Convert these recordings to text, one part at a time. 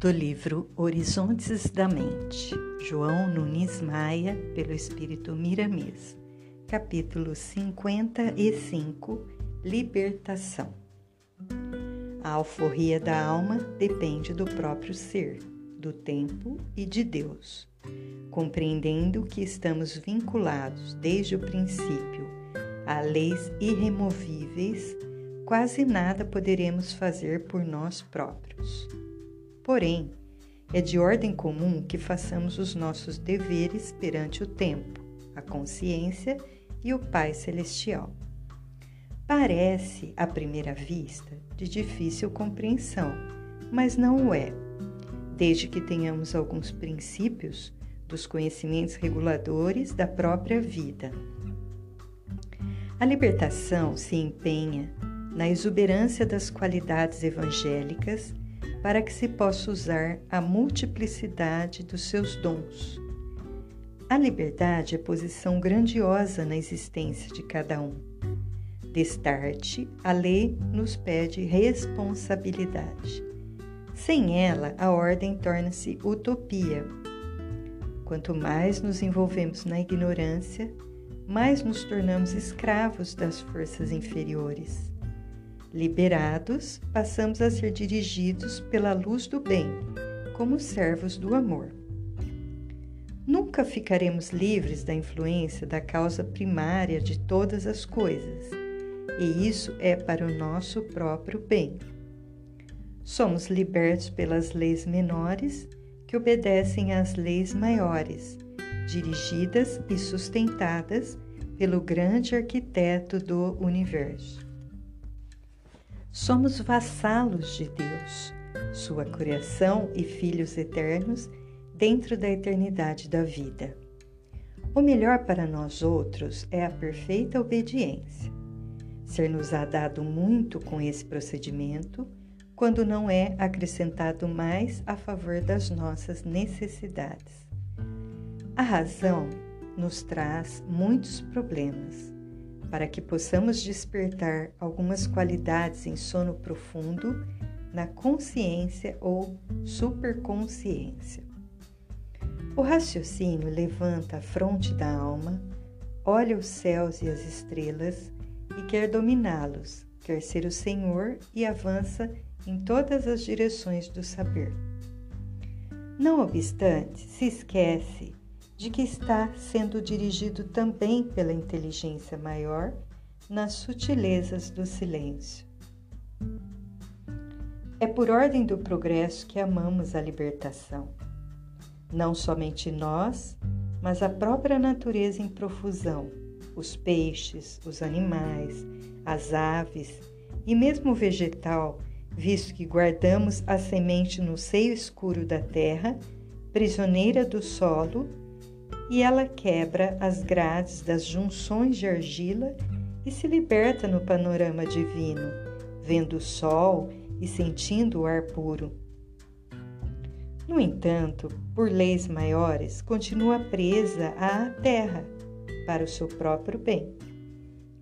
do livro Horizontes da Mente, João Nunes Maia, pelo Espírito Miramês, capítulo 55 Libertação. A alforria da alma depende do próprio ser, do tempo e de Deus. Compreendendo que estamos vinculados desde o princípio a leis irremovíveis, quase nada poderemos fazer por nós próprios. Porém, é de ordem comum que façamos os nossos deveres perante o tempo, a consciência e o Pai Celestial. Parece, à primeira vista, de difícil compreensão, mas não o é, desde que tenhamos alguns princípios dos conhecimentos reguladores da própria vida. A libertação se empenha na exuberância das qualidades evangélicas para que se possa usar a multiplicidade dos seus dons. A liberdade é posição grandiosa na existência de cada um. Destarte, a lei nos pede responsabilidade. Sem ela, a ordem torna-se utopia. Quanto mais nos envolvemos na ignorância, mais nos tornamos escravos das forças inferiores. Liberados, passamos a ser dirigidos pela luz do bem, como servos do amor. Nunca ficaremos livres da influência da causa primária de todas as coisas, e isso é para o nosso próprio bem. Somos libertos pelas leis menores que obedecem às leis maiores, dirigidas e sustentadas pelo grande arquiteto do universo. Somos vassalos de Deus, sua criação e filhos eternos dentro da eternidade da vida. O melhor para nós outros é a perfeita obediência. Ser-nos-á dado muito com esse procedimento, quando não é acrescentado mais a favor das nossas necessidades. A razão nos traz muitos problemas para que possamos despertar algumas qualidades em sono profundo na consciência ou superconsciência. O raciocínio levanta a fronte da alma, olha os céus e as estrelas e quer dominá-los, quer ser o Senhor e avança em todas as direções do saber. Não obstante, se esquece de que está sendo dirigido também pela inteligência maior nas sutilezas do silêncio. É por ordem do progresso que amamos a libertação. Não somente nós, mas a própria natureza em profusão, os peixes, os animais, as aves e mesmo o vegetal, visto que guardamos a semente no seio escuro da terra, prisioneira do solo e ela quebra as grades das junções de argila e se liberta no panorama divino, vendo o sol e sentindo o ar puro. No entanto, por leis maiores, continua presa à terra para o seu próprio bem.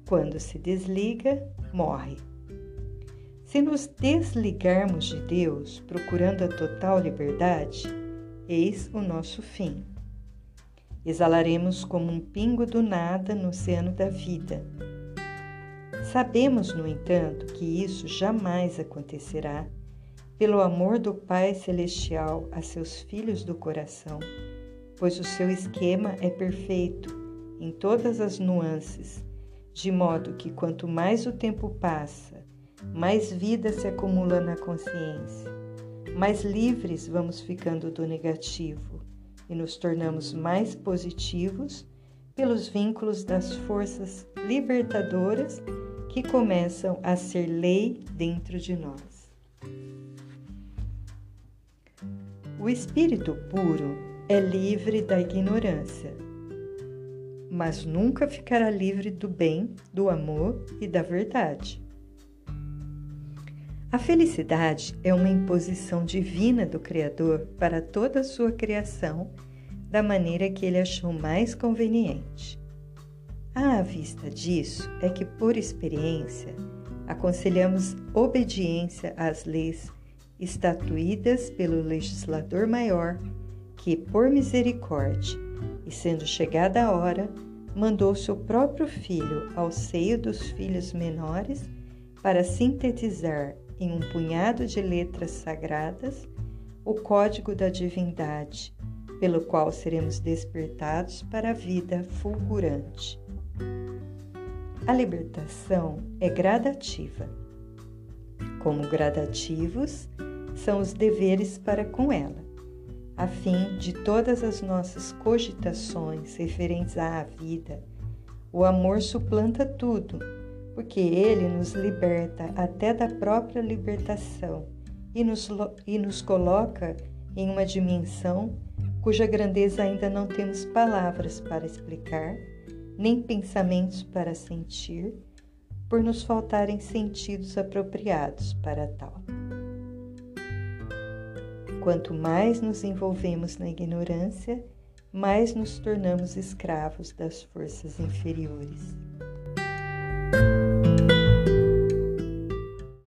Quando se desliga, morre. Se nos desligarmos de Deus, procurando a total liberdade, eis o nosso fim. Exalaremos como um pingo do nada no oceano da vida. Sabemos, no entanto, que isso jamais acontecerá pelo amor do Pai Celestial a seus filhos do coração, pois o seu esquema é perfeito em todas as nuances, de modo que quanto mais o tempo passa, mais vida se acumula na consciência, mais livres vamos ficando do negativo e nos tornamos mais positivos pelos vínculos das forças libertadoras que começam a ser lei dentro de nós. O espírito puro é livre da ignorância, mas nunca ficará livre do bem, do amor e da verdade. A felicidade é uma imposição divina do Criador para toda a sua criação, da maneira que ele achou mais conveniente. À vista disso, é que, por experiência, aconselhamos obediência às leis estatuídas pelo legislador maior, que, por misericórdia, e sendo chegada a hora, mandou seu próprio filho ao seio dos filhos menores para sintetizar em um punhado de letras sagradas o código da divindade, pelo qual seremos despertados para a vida fulgurante. A libertação é gradativa. Como gradativos são os deveres para com ela, a fim de todas as nossas cogitações referentes à vida, o amor suplanta tudo, porque ele nos liberta até da própria libertação e nos, e nos coloca em uma dimensão cuja grandeza ainda não temos palavras para explicar nem pensamentos para sentir, por nos faltarem sentidos apropriados para tal. Quanto mais nos envolvemos na ignorância, mais nos tornamos escravos das forças inferiores.